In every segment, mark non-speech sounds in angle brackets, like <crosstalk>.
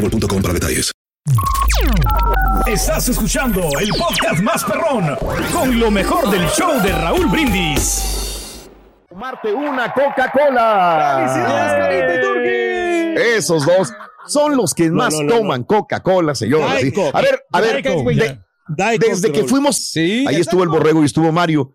boostmobile.com para detalles. Estás escuchando el podcast más perrón con lo mejor del show de Raúl Brindis. Tomarte una Coca-Cola. Esos dos son los que más no, no, toman Coca-Cola, señor. Diet Coke. A ver, a ver, de- desde que fuimos, Sí, ahí estuvo el borrego y estuvo Mario.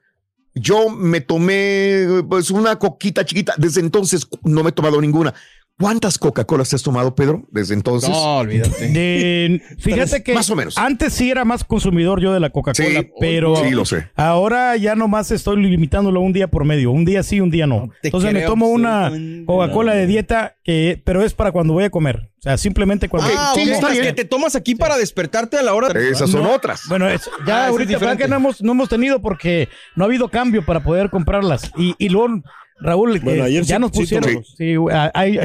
Yo me tomé pues una coquita chiquita. Desde entonces no me he tomado ninguna. ¿Cuántas Coca-Colas te has tomado, Pedro? Desde entonces. No, olvídate. De- fíjate que Más o menos. antes sí era más consumidor yo de la Coca-Cola, Sí, pero sí, lo sé. ahora ya nomás estoy limitándolo un día por medio, un día sí, un día no. Entonces me tomo una Coca-Cola de dieta, que, pero es para cuando voy a comer. O sea, simplemente cuando... Ah, Sí, que te tomas aquí para despertarte a la hora de... Esas son No, otras. Bueno, es- Ah, ya es ahorita ¿verdad diferente. que no hemos, no hemos tenido porque no ha habido cambio para poder comprarlas. Y, y luego, Raúl, Bueno, eh, ayer ya sí- nos pusieron, sí,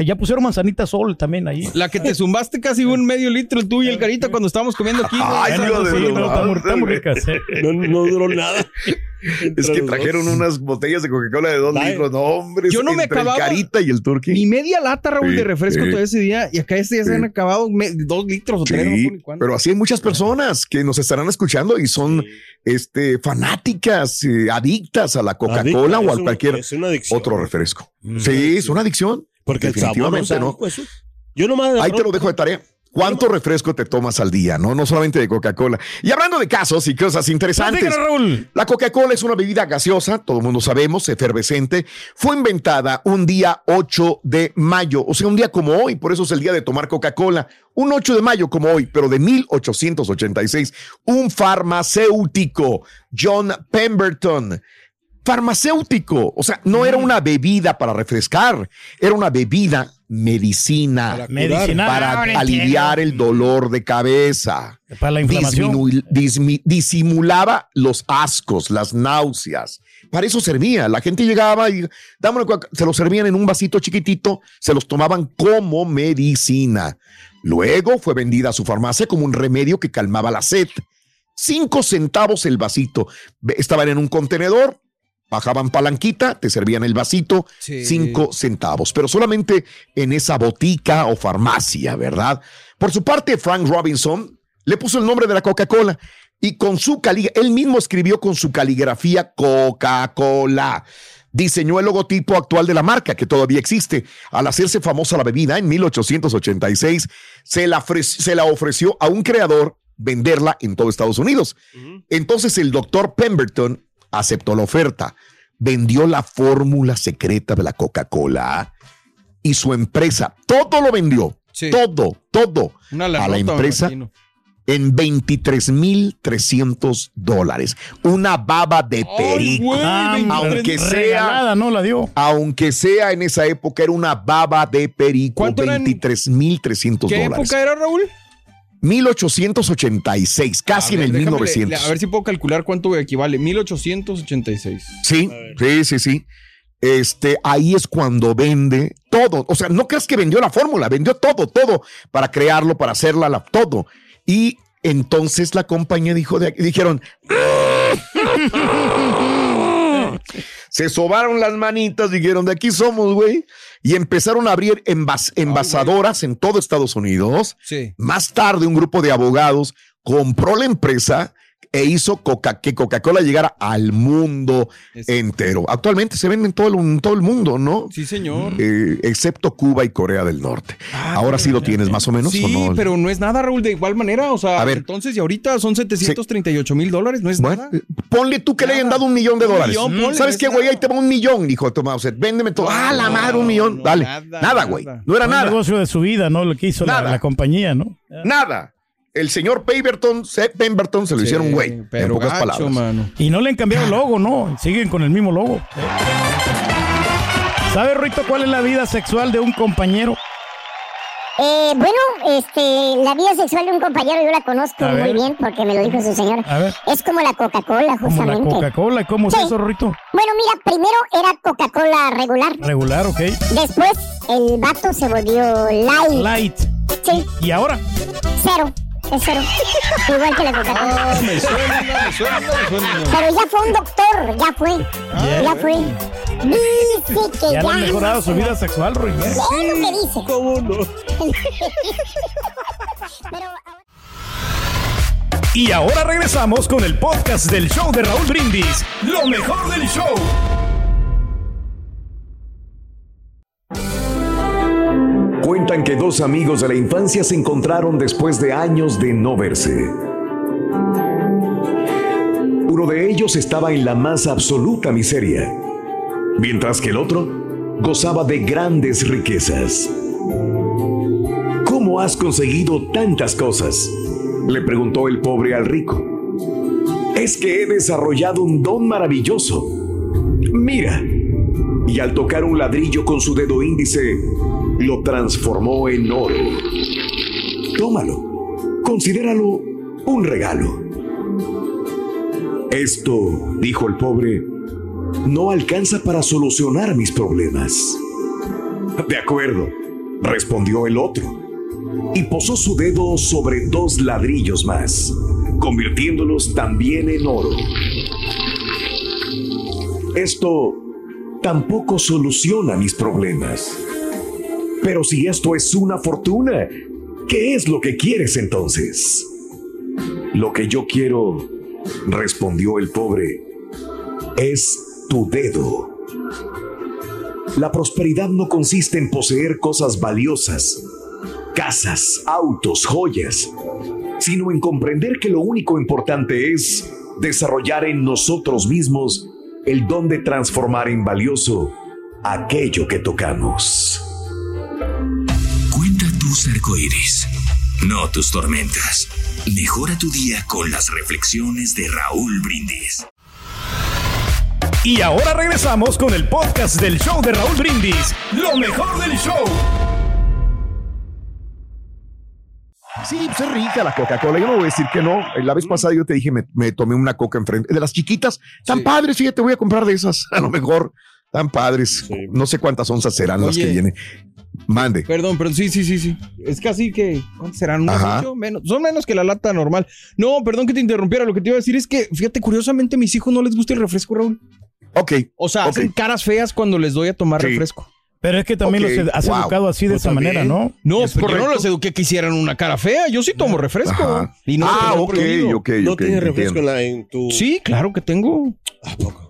ya pusieron manzanita sol también ahí. La que te zumbaste casi un medio litro tú y el carita cuando estábamos comiendo aquí. Ay, no, eh. No, no duró nada. Es que trajeron unas botellas de Coca-Cola de dos litros. No, hombre. Yo no me entre el acababa- Carita y el Turkey. Ni media lata, Raúl, Sí, de refresco sí. todo ese día. Y acá este ya se han acabado dos litros o tres. no pero así hay muchas personas que nos estarán escuchando y son este, fanáticas, eh, adictas a la Coca-Cola o a cualquier otro refresco. Mm. Sí, es una adicción. Porque el sabor no Definitivamente, sabe, ¿no? pues. Yo nomás Ahí te lo dejo de tarea. ¿Cuánto refresco te tomas al día? No, no solamente de Coca-Cola. Y hablando de casos y cosas interesantes. Raúl. La Coca-Cola es una bebida gaseosa, todo el mundo sabemos, efervescente. Fue inventada un día 8 de mayo, o sea, un día como hoy, por eso es el día de tomar Coca-Cola. Un 8 de mayo como hoy, pero de 1886. Un farmacéutico, John Pemberton. Farmacéutico, o sea, no era una bebida para refrescar, era una bebida medicina Para Ahora aliviar el dolor de cabeza Para la inflamación. disimulaba los ascos, las náuseas. Para eso servía. La gente llegaba y se lo servían en un vasito chiquitito, se los tomaban como medicina. Luego fue vendida a su farmacia como un remedio que calmaba la sed. Cinco centavos el vasito. Estaban en un contenedor, bajaban palanquita, te servían el vasito, Sí. cinco centavos, pero solamente en esa botica o farmacia, ¿verdad? Por su parte, Frank Robinson le puso el nombre de la Coca-Cola y con su caligrafía, él mismo escribió con su caligrafía Coca-Cola. Diseñó el logotipo actual de la marca, que todavía existe. Al hacerse famosa la bebida en 1886, se la, se la ofreció a un creador venderla en todo Estados Unidos. Entonces el doctor Pemberton aceptó la oferta, vendió la fórmula secreta de la Coca-Cola y su empresa, todo lo vendió, Sí. todo, todo Una a la empresa en 23,300 dólares. Una baba de Ay, perico. güey, 23 aunque sea- regalada, ¿no? La dio. Aunque sea en esa época, era una baba de perico. ¿Cuánto eran? 23,300 ¿Qué dólares. época era, Raúl? 1886, casi en el déjame le- 1900. A ver si puedo calcular cuánto equivale. 1886. Sí, sí, sí, sí. Este, ahí es cuando vende todo. O sea, no creas que vendió la fórmula, vendió todo, todo para crearlo, para hacerla, la- todo. Y entonces la compañía dijo, de, dijeron, se sobaron las manitas, dijeron, de aquí somos, güey. Y empezaron a abrir envas- envasadoras en todo Estados Unidos. Sí. Más tarde, un grupo de abogados compró la empresa e hizo Coca que Coca-Cola llegara al mundo entero. Actualmente se vende en todo el, en todo el mundo, ¿no? Sí, señor. Eh, excepto Cuba y Corea del Norte. Ahora sí lo tienes más o menos, Sí, ¿o no? pero no es nada, Raúl, de igual manera. O sea, A ver. entonces, y ahorita son 738 mil dólares, no es Bueno, nada. ponle tú que le hayan dado un millón de Un dólares. millón, ponle, ¿Sabes no qué, güey? Ahí te va un millón, dijo Tomás. O sea, véndeme todo. ah, la madre, un millón. no, Dale. nada, güey. nada. No era nada. negocio de su vida, ¿no? Lo que hizo la, Nada. la compañía, ¿no? Nada. El señor Pemberton, Seth Pemberton, se lo Sí, hicieron güey. En Pero pocas gacho, palabras. mano. Y no le han cambiado el logo, ¿no? Siguen con el mismo logo. ¿Sabe, Rito, cuál es la vida sexual de un compañero? Eh, bueno, este, la vida sexual de un compañero yo la conozco A muy ver. bien porque me lo dijo su señora. A ver. Es como la Coca-Cola, Como la justamente. Coca-Cola. ¿Cómo es eso, Rito? Bueno, mira, primero era Coca-Cola regular. Regular, ok. Después el vato se volvió light. Light. Sí, ¿Y ahora? cero. Es cero. Igual que la Coca-Cola. Ah, me suena, me suena, me suena. Pero ya fue un doctor, ya fue. Ya fue. Dice que Ya ya. han mejorado su vida sexual, Rui. ¿eh? Es lo que dice. ¿Cómo no? Pero Y ahora regresamos con el podcast del show de Raúl Brindis. Lo mejor del show. Que dos amigos de la infancia se encontraron después de años de no verse. Uno de ellos estaba en la más absoluta miseria, mientras que el otro gozaba de grandes riquezas. ¿Cómo has conseguido tantas cosas? Le preguntó el pobre al rico. Es que he desarrollado un don maravilloso. Mira. Y al tocar un ladrillo con su dedo índice, lo transformó en oro. Tómalo. Considéralo un regalo. Esto, dijo el pobre, no alcanza para solucionar mis problemas. De acuerdo, respondió el otro, y posó su dedo sobre dos ladrillos más, convirtiéndolos también en oro. Esto tampoco soluciona mis problemas. Pero si esto es una fortuna, ¿qué es lo que quieres entonces? Lo que yo quiero, respondió el pobre, es tu dedo. La prosperidad no consiste en poseer cosas valiosas, casas, autos, joyas, sino en comprender que lo único importante es desarrollar en nosotros mismos el don de transformar en valioso aquello que tocamos. Cuenta tus arcoíris, no tus tormentas. Mejora tu día con las reflexiones de Raúl Brindis. Y ahora regresamos con el podcast del show de Raúl Brindis. Lo mejor del show. Sí, pues es rica la Coca-Cola. Yo no voy a decir que no. La vez pasada yo te dije, me, me tomé una coca enfrente. De las chiquitas, tan padres, fíjate, voy a comprar de esas. A lo mejor, tan padres. No sé cuántas onzas serán las que vienen. Mande. Perdón, pero sí, sí, sí, sí. Es casi que, ¿cuántos serán? ¿Unos ocho? Menos, son menos que la lata normal. No, perdón que te interrumpiera. Lo que te iba a decir es que, fíjate, curiosamente a mis hijos no les gusta el refresco, Raúl. Ok. O sea, hacen caras feas cuando les doy a tomar Sí. refresco. Pero es que también los has wow. educado así de Pues esa manera. ¿no? No, Es pero yo no los eduqué que hicieran una cara fea. Yo sí tomo refresco. Ajá. Y no Ah, ok, prohibido. ok, ¿No ok, tienes refresco entiendo. en tu. Sí, claro que tengo.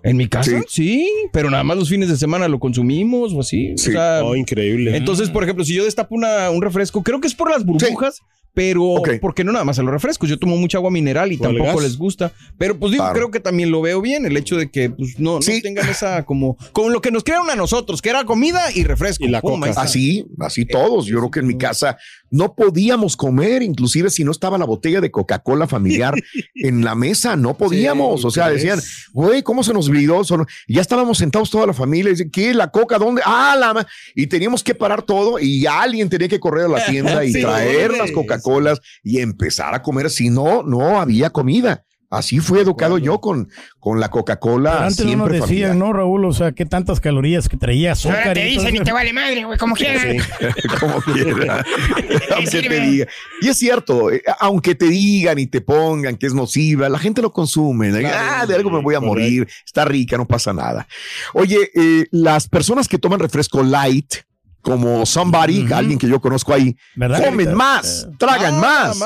¿En mi casa? Sí. pero nada más los fines de semana lo consumimos o así. Sí. O sea, Oh, increíble. Entonces, por ejemplo, si yo destapo una, un refresco, creo que es por las burbujas. Pero, porque no nada más a los refrescos? Yo tomo mucha agua mineral y ¿O el tampoco gas? les gusta. Pero pues digo, Claro. creo que también lo veo bien, el hecho de que pues, no, no tengan esa como, como lo que nos crearon a nosotros, que era comida y refresco. Y la Pum, coca. Así, así todos. Yo creo que en mi casa no podíamos comer, inclusive si no estaba la botella de Coca-Cola familiar <laughs> en la mesa, no podíamos. o sea, decían, güey, ¿cómo se nos olvidó? Solo- Ya estábamos sentados toda la familia. y Dicen, ¿qué? ¿La Coca? ¿Dónde? Ah, la. ma-". Y teníamos que parar todo y alguien tenía que correr a la tienda y <laughs> Sí, traer las Coca-Colas y empezar a comer. Si no, no había comida. Así fue educado yo con, con la Coca-Cola antes no nos siempre familiar. decían, ¿no, Raúl? O sea, qué tantas calorías que traía azúcar. te y dicen y te vale madre, güey, como quieran. <laughs> como quiera, <laughs> aunque te diga. Y es cierto, eh, aunque te digan y te pongan que es nociva, la gente lo consume. ah, de algo me voy a morir, está rica, no pasa nada. Oye, eh, las personas que toman refresco light, como somebody, alguien que yo conozco ahí, ¿Verdad? comen más, tragan Ah, más.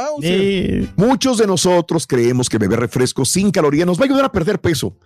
Muchos de nosotros creemos que beber refresco sin calorías nos va a ayudar a perder peso,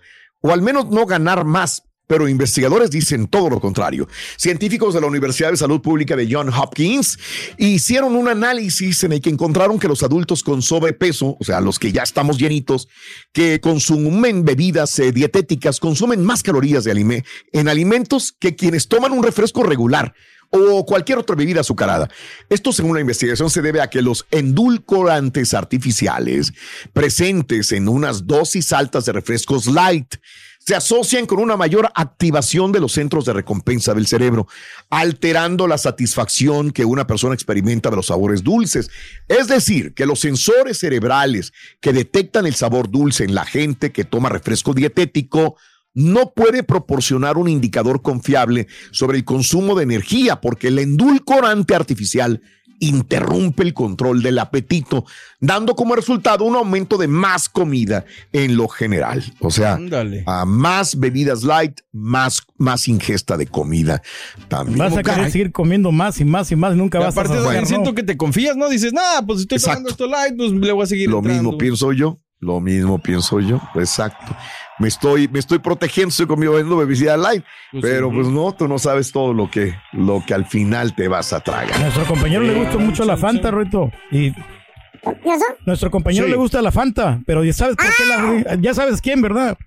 o al menos no ganar más. Pero investigadores dicen todo lo contrario. Científicos de la Universidad de Salud Pública de John Hopkins hicieron un análisis en el que encontraron que los adultos con sobrepeso, o sea, los que ya estamos llenitos, que consumen bebidas eh, dietéticas, consumen más calorías de alime- en alimentos que quienes toman un refresco regular o cualquier otra bebida azucarada. Esto, según la investigación, se debe a que los endulcorantes artificiales presentes en unas dosis altas de refrescos light se asocian con una mayor activación de los centros de recompensa del cerebro, alterando la satisfacción que una persona experimenta de los sabores dulces. Es decir, que los sensores cerebrales que detectan el sabor dulce en la gente que toma refresco dietético no puede proporcionar un indicador confiable sobre el consumo de energía porque el endulcorante artificial interrumpe el control del apetito, dando como resultado un aumento de más comida en lo general. O sea, a más bebidas light, más, más ingesta de comida también. Vas a querer seguir comiendo más y más y más nunca Y vas aparte a que siento que te confías, ¿no? Dices, nah, pues estoy Exacto. tomando esto light, pues le voy a seguir Lo entrando". mismo pienso yo. Lo mismo pienso yo, exacto. Me estoy, me estoy protegiendo, estoy comiendo bebida light, Pues pero sí. pues no, tú no sabes todo lo que, lo que al final te vas a A tragar. nuestro compañero le gusta mucho la Fanta, Rito. Y nuestro compañero Sí. le gusta la Fanta, pero ya sabes por qué la- ya sabes quién, ¿verdad?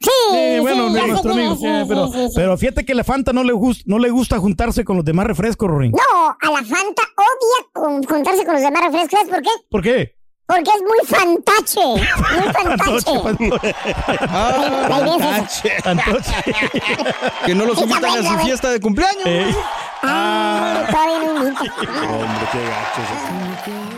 Sí, Sí, bueno, sí, nuestro amigo, es, sí, sí, pero, sí, sí, sí. pero fíjate que la Fanta no le, gusta, no le gusta juntarse con los demás refrescos, Rory. No, a la Fanta odia con- juntarse con los demás refrescos. ¿Sabes por qué? ¿Por qué? Porque es muy fantache. Muy fantache. Ah, esa. Entonces, que no los invitan a su fiesta de cumpleaños. eh, Ah, todavía no invita. Hombre, qué gacho.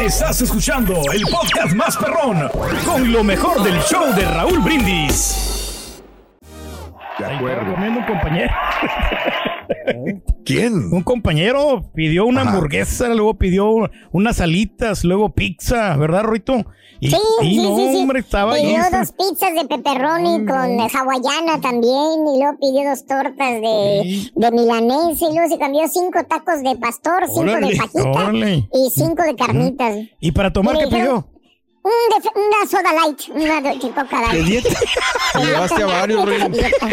Estás escuchando el podcast más perrón con lo mejor del show de Raúl Brindis. De acuerdo. comiendo un compañero. ¿Quién? Un compañero pidió una Ajá. hamburguesa, luego pidió unas alitas, luego pizza, ¿verdad, Roito? Y, Sí, y sí, no, sí, sí. hombre, estaba ahí. Pidió dos pizzas de pepperoni con hawaiana también y luego pidió dos tortas de, de milanesa y luego se cambió cinco tacos de pastor, cinco Órale, de fajita órale. y cinco de carnitas. ¿Y para tomar qué pidió? Una soda light, una de de coca ¿Qué light. <laughs> dieta? Te llevaste a varios, Dieta, dieta.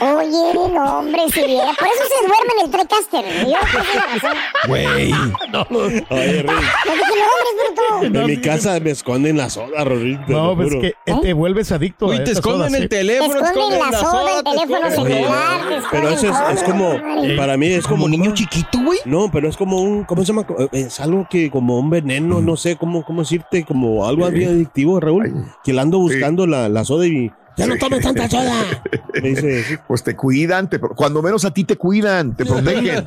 Oye, no, hombre, si viera. Por eso se duerme en el Trecaster. Yo creo que es la razón. Güey. Oye, Rey, No bruto. en mi casa me esconden la soda, Rorito. No, pues es que eh, te vuelves adicto Güey, a te esconden soda, el sí. Te teléfono, te esconden la soda, el te teléfono celular, te Pero eso es, es como, para mí es como, Como niño ¿no? chiquito, güey. No, pero es como un, ¿cómo se llama? Es algo que como un veneno, no sé cómo, cómo decirte, como algo bien adictivo, Raúl. Que le ando buscando la, la soda y ya no tomes tanta soda. <laughs> Me dice, sí. Pues te cuidan, te, cuando menos a ti te cuidan, te protegen.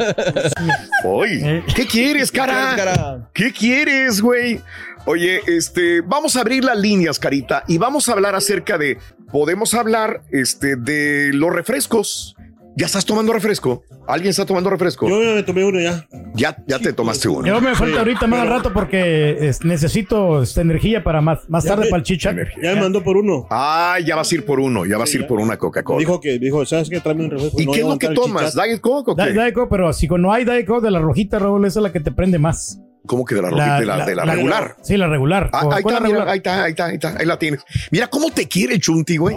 <laughs> Oye, ¿qué quieres, cara? cara? ¿Qué quieres, güey? Oye, este, vamos a abrir las líneas, carita, y vamos a hablar acerca de, podemos hablar, este, de los refrescos. ¿Ya estás tomando refresco? ¿Alguien está tomando refresco? yo ya me tomé uno ya. Ya, ya te tomaste uno. Yo me falta ahorita más al rato porque es- necesito esta energía para más, más tarde me- para el chicha. Ya me mandó por uno. Ah, ya vas a ir por uno, ya vas a ir por una Coca-Cola. Dijo que, dijo, ¿sabes qué? Tráeme un refresco. ¿Y No qué es lo que tomas? ¿Diet Coke o qué? Diet Coke, pero si no hay Diet Coke de la rojita, Raúl, esa es la que te prende más. ¿Cómo que de la, rojita, de la, de la regular? Sí, la regular. Ah, ahí, está, mira, ahí está, ahí está, ahí está, ahí la tienes. Mira cómo te quiere el Chunti, güey.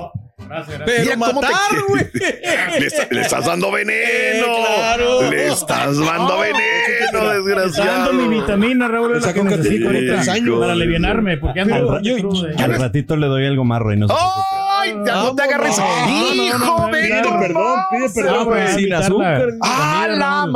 Mira cómo te matar, güey. <laughs> Le, está- le estás dando veneno. Eh, claro. Le estás dando veneno, desgraciado. dando mi vitamina, Raúl, la que necesito ahorita para aliviarme, porque ando Pero. Al ratito le doy algo más, Reynoso. ¡Ay! ya no te agarres. no, no, ¡Hijo, pide perdón, pide perdón, No, pues, sin azúcar. la- ¡Ah, la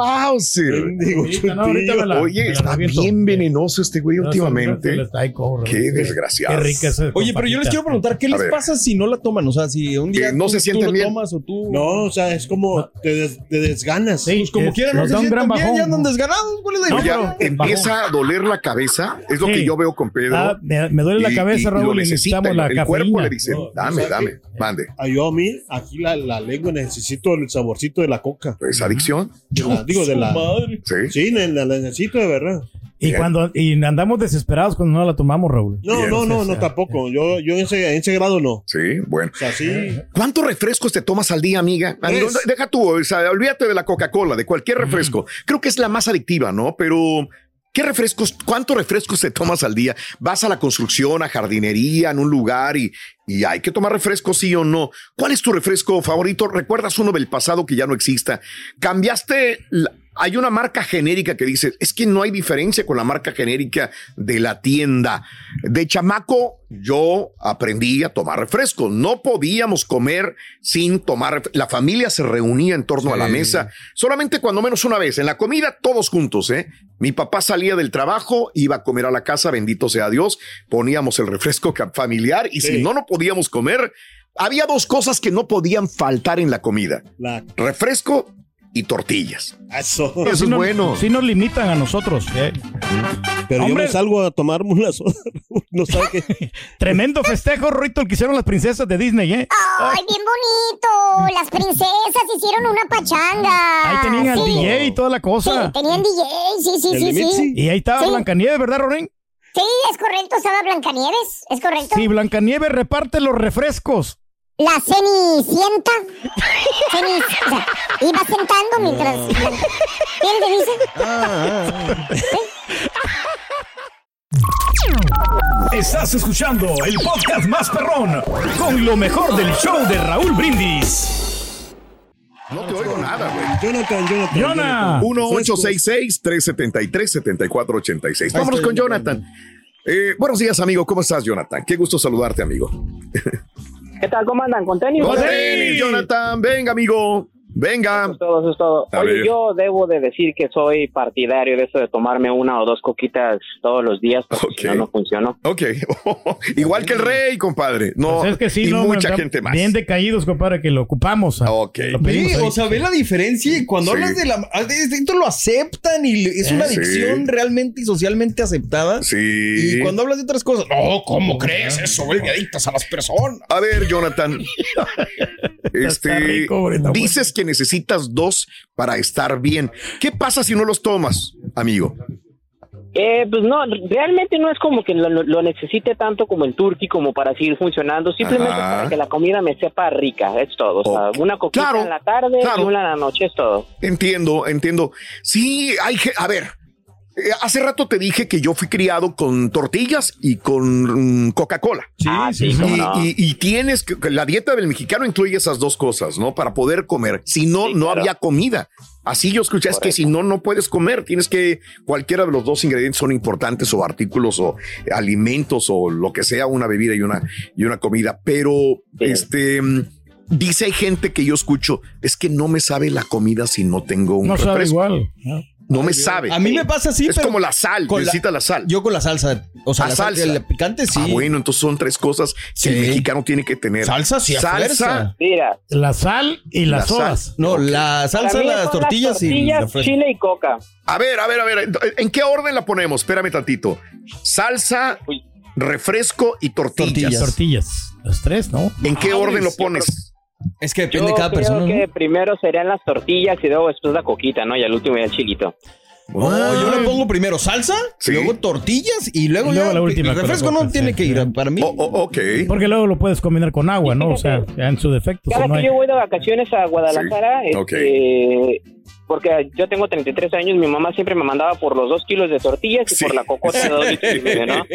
la- Oye, está bien venenoso este güey últimamente. ay, Qué Qué desgraciado. rica esa Oye, pero yo les quiero preguntar, ¿qué les pasa si no la toman? O sea, si un día no se sienten bien. tomas o tú... No, o sea, es como te, des- te desganas. Sí, Pues como es- quieran, no se sienten bien, bajón. ya andan desganados. ¿Cuál es la No, Ya diferencia? pero- empieza a doler la cabeza, es lo Sí. que yo veo con Pedro. Ah, me, me duele la cabeza, y- y lo Raúl, necesitamos la el cuerpo cafeína. le dice, No, dame, ¿sabes dame, qué? mande. Ah, yo a mí, aquí la, la lengua necesito el saborcito de la coca. ¿Es adicción? De la- digo, de la... madre. Sí. Sí, la, la necesito de verdad. Y cuando y andamos desesperados cuando no la tomamos, Raúl. No, Bien. no, no, no, tampoco. Yo, yo en ese, en ese grado no. Sí, bueno. O sea, sí. ¿Cuántos refrescos te tomas al día, amiga? Deja tú, o sea, olvídate de la Coca-Cola, de cualquier refresco. Creo que es la más adictiva, ¿no? Pero, ¿qué refrescos, cuántos refrescos te tomas al día? Vas a la construcción, a jardinería, en un lugar y, y hay que tomar refrescos, sí o no. ¿Cuál es tu refresco favorito? ¿Recuerdas uno del pasado que ya no exista? ¿Cambiaste? la- hay una marca genérica que dice, es que no hay diferencia con la marca genérica de la tienda. De chamaco, yo aprendí a tomar refresco. No podíamos comer sin tomar. La familia se reunía en torno a la mesa, solamente cuando menos una vez. En la comida, todos juntos, ¿eh? Mi papá salía del trabajo, iba a comer a la casa, bendito sea Dios. Poníamos el refresco familiar y si no, no podíamos comer. Había dos cosas que no podían faltar en la comida: La, refresco y tortillas. eso. Eso es bueno. Sí nos limitan a nosotros. ¿eh? Pero yo me salgo a tomarme una <laughs> soda. no sabe qué. <laughs> Tremendo festejo, Rito, el que hicieron las princesas de Disney, ¿eh? ¡Ay, bien bonito! Las princesas hicieron una pachanga. Ahí tenían al Sí. DJ y toda la Sí, cosa. tenían DJ, sí, sí, ¿El sí, sí. Y ahí estaba Sí. Blancanieves, ¿verdad, Rorín? Sí, es correcto, estaba Blancanieves, es correcto. Sí, Blancanieves reparte los refrescos. La cenicienta. Ceni- o sea, iba sentando mientras. ¿Quién te dice? Estás escuchando el podcast más perrón con lo mejor del show de Raúl Brindis. No te oigo nada, güey. Jonathan, Jonathan. Jonah. 1-866-373-7486. Vámonos con Jonathan. Eh, buenos días, amigo. ¿Cómo estás, Jonathan? Qué gusto saludarte, amigo. ¿Qué tal? ¿Cómo andan? ¿Con tenis? Con tenis, Jonathan. Venga, amigo. Venga. Eso es todo, eso es todo. A Oye, ver. yo debo de decir que soy partidario de eso de tomarme una o dos coquitas todos los días porque si no, no funcionó. Ok. <laughs> Igual que el rey, compadre. No, Pues es que sí, y no, mucha gente más. Bien decaídos, compadre, que lo ocupamos. ah. Ok. Lo pedimos Sí, ahí. o sea, ve la diferencia y cuando Sí. hablas de la... Esto lo aceptan y es una Eh, sí. adicción realmente y socialmente aceptada. Sí. Y cuando hablas de otras cosas, no, ¿cómo crees eso? Vuelve adictas a las personas. A ver, Jonathan. <laughs> este, rico, dices que necesitas dos para estar bien. ¿Qué pasa si no los tomas, amigo? Eh, pues no, realmente no es como que lo, lo necesite tanto como el turkey como para seguir funcionando, simplemente Ajá. para que la comida me sepa rica, es todo. O sea, una coquita Claro, en la tarde claro. y una en la noche es todo. Entiendo, entiendo. Sí, hay que, a ver, hace rato te dije que yo fui criado con tortillas y con mm, Coca-Cola. Sí, Ah, sí, sí, sí. Y, no. y- y tienes que, la dieta del mexicano incluye esas dos cosas, ¿no? Para poder comer. Si no, Sí, no claro. había comida. Así yo escuché, es que si no, no puedes comer. Tienes que, cualquiera de los dos ingredientes son importantes o artículos o alimentos o lo que sea, una bebida y una, y una comida. Pero, este, mm, dice hay gente que yo escucho, es que no me sabe la comida si no tengo un No sabe refresco. igual. ¿no? No me sabe. A mí me pasa así, es pero como la sal, con la- necesita la sal. Yo con la salsa, o sea, la salsa, el picante sí. Ah, bueno, entonces son tres cosas que el Sí. mexicano tiene que tener. Salsa sí, salsa. Mira, La sal y La las sodas. No, la salsa, las tortillas, y tortillas, la fresca. chile y coca. A ver, a ver, a ver. ¿En qué orden la ponemos? Espérame tantito. Salsa, refresco y tortillas. Tortillas. Tortillas. Las tres, ¿no? ¿En qué Ah, orden lo sí, pones? Es que Yo depende de cada creo persona. que ¿no? primero serían las tortillas y luego después la coquita, ¿no? Y al último ya el chilito. No, yo le pongo primero salsa, Sí. luego tortillas y luego, Y luego ya la última el refresco no tiene que ir para mí. Oh, oh, ok. Porque luego lo puedes combinar con agua, ¿no? O sea, ya en su defecto. Cada no que hay- yo voy de vacaciones a Guadalajara, Sí, ok. este, porque yo tengo 33 años, mi mamá siempre me mandaba por los dos kilos de tortillas y por la cocota de dos litros y medio, ¿no? <laughs>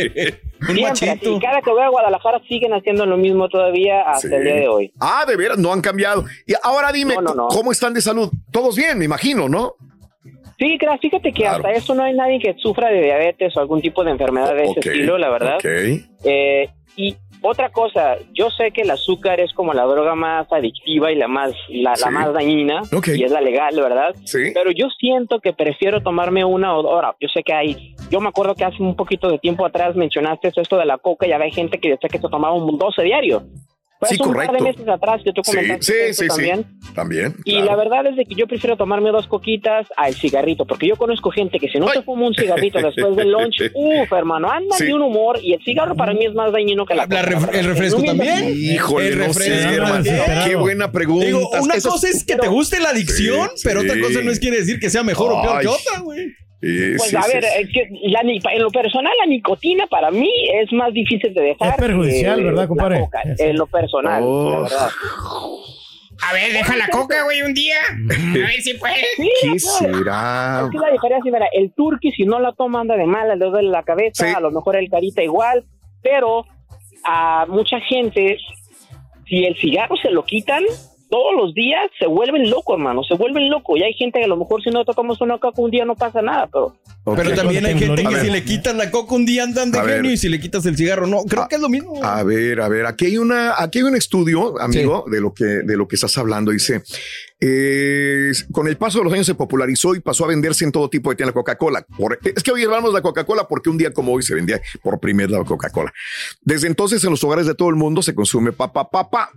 Siempre, así, cada que voy a Guadalajara siguen haciendo lo mismo todavía hasta el día de hoy. Ah, de veras, no han cambiado. Y ahora dime, No, no, no. ¿cómo están de salud? Todos bien, me imagino, ¿no? Sí, claro, fíjate que hasta eso no hay nadie que sufra de diabetes o algún tipo de enfermedad de ese estilo, la verdad. ok. Eh, y otra cosa, yo sé que el azúcar es como la droga más adictiva y la más la, la más dañina y es la legal, ¿verdad? Sí. Pero yo siento que prefiero tomarme una o ahora, yo sé que hay, yo me acuerdo que hace un poquito de tiempo atrás mencionaste esto de la coca y había gente que decía que se tomaba un 12 diario. Fue Sí, hace un par correcto. de meses atrás que tú Sí, comentaste sí, esto sí, también. sí. También. Y claro. la verdad es de que yo prefiero tomarme dos coquitas al cigarrito, porque yo conozco gente que si no se fuma un cigarrito <laughs> después del lunch, uff, hermano, anda Sí. de un humor y el cigarro para mí es más dañino que la, coca, ref- el refresco No también. Híjole, El no refresco sé, hermano. también. Qué buena pregunta. Digo, una Esas- cosa es que te guste la adicción, Sí, pero otra cosa no es quiere decir que sea mejor o peor Ay. que otra, güey. Pues sí, a sí, ver, sí. eh, que la en lo personal la nicotina para mí es más difícil de dejar. Es perjudicial, que ¿verdad, la compadre? coca, en lo personal, Oh. la verdad. A ver, deja la coca, güey, un día. A ver si puedes. Sí, ¿Qué no, será? Es que la diferencia, mira, el turqui si no la toma anda de mala, le duele la cabeza, Sí. a lo mejor el carita igual, pero a mucha gente, si el cigarro se lo quitan, todos los días se vuelven locos, hermano, se vuelven locos. Y hay gente que a lo mejor si no tocamos una coca un día no pasa nada, pero... Pero también hay gente A que si le quitas la coca un día andan de A ver. genio y si le quitas el cigarro no. Creo que es lo mismo. A ver, a ver, aquí hay una, aquí hay un estudio, amigo, de lo que, de lo que estás hablando. Dice, eh, con el paso de los años se popularizó y pasó a venderse en todo tipo de tiendas la Coca-Cola. Es que hoy hablamos de la Coca-Cola porque un día como hoy se vendía por primera vez la Coca-Cola. Desde entonces en los hogares de todo el mundo se consume papa papa.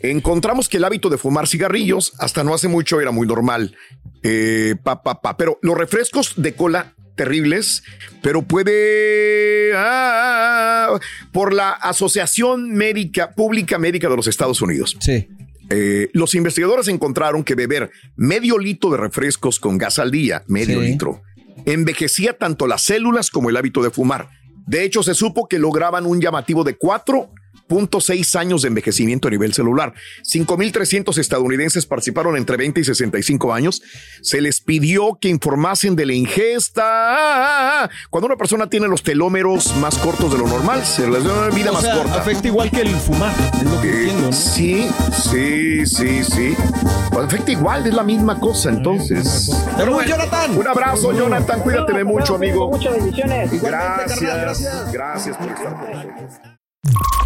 Encontramos que el hábito de fumar cigarrillos hasta no hace mucho era muy normal. Eh, pa, pa, pa. Pero los refrescos de cola terribles, pero puede ah, por la Asociación Médica Pública Médica de los Estados Unidos. Sí. Eh, los investigadores encontraron que beber medio litro de refrescos con gas al día, medio Sí. litro, envejecía tanto las células como el hábito de fumar. De hecho, se supo que lograban un llamativo de 4.6 años de envejecimiento a nivel celular. 5.300 estadounidenses participaron entre 20 y 65 años. Se les pidió que informasen de la ingesta. Cuando una persona tiene los telómeros más cortos de lo normal, se les da una vida O más sea, corta. afecta igual que el fumar. Es lo que Eh, entiendo, ¿no? Sí, sí, sí, sí. Pues, Afecta igual, es la misma cosa, entonces. Pero bueno, Jonathan. Un abrazo, Jonathan. Cuídate Un mucho, amigo. Muchas bendiciones. Gracias, gracias por estar con nosotros.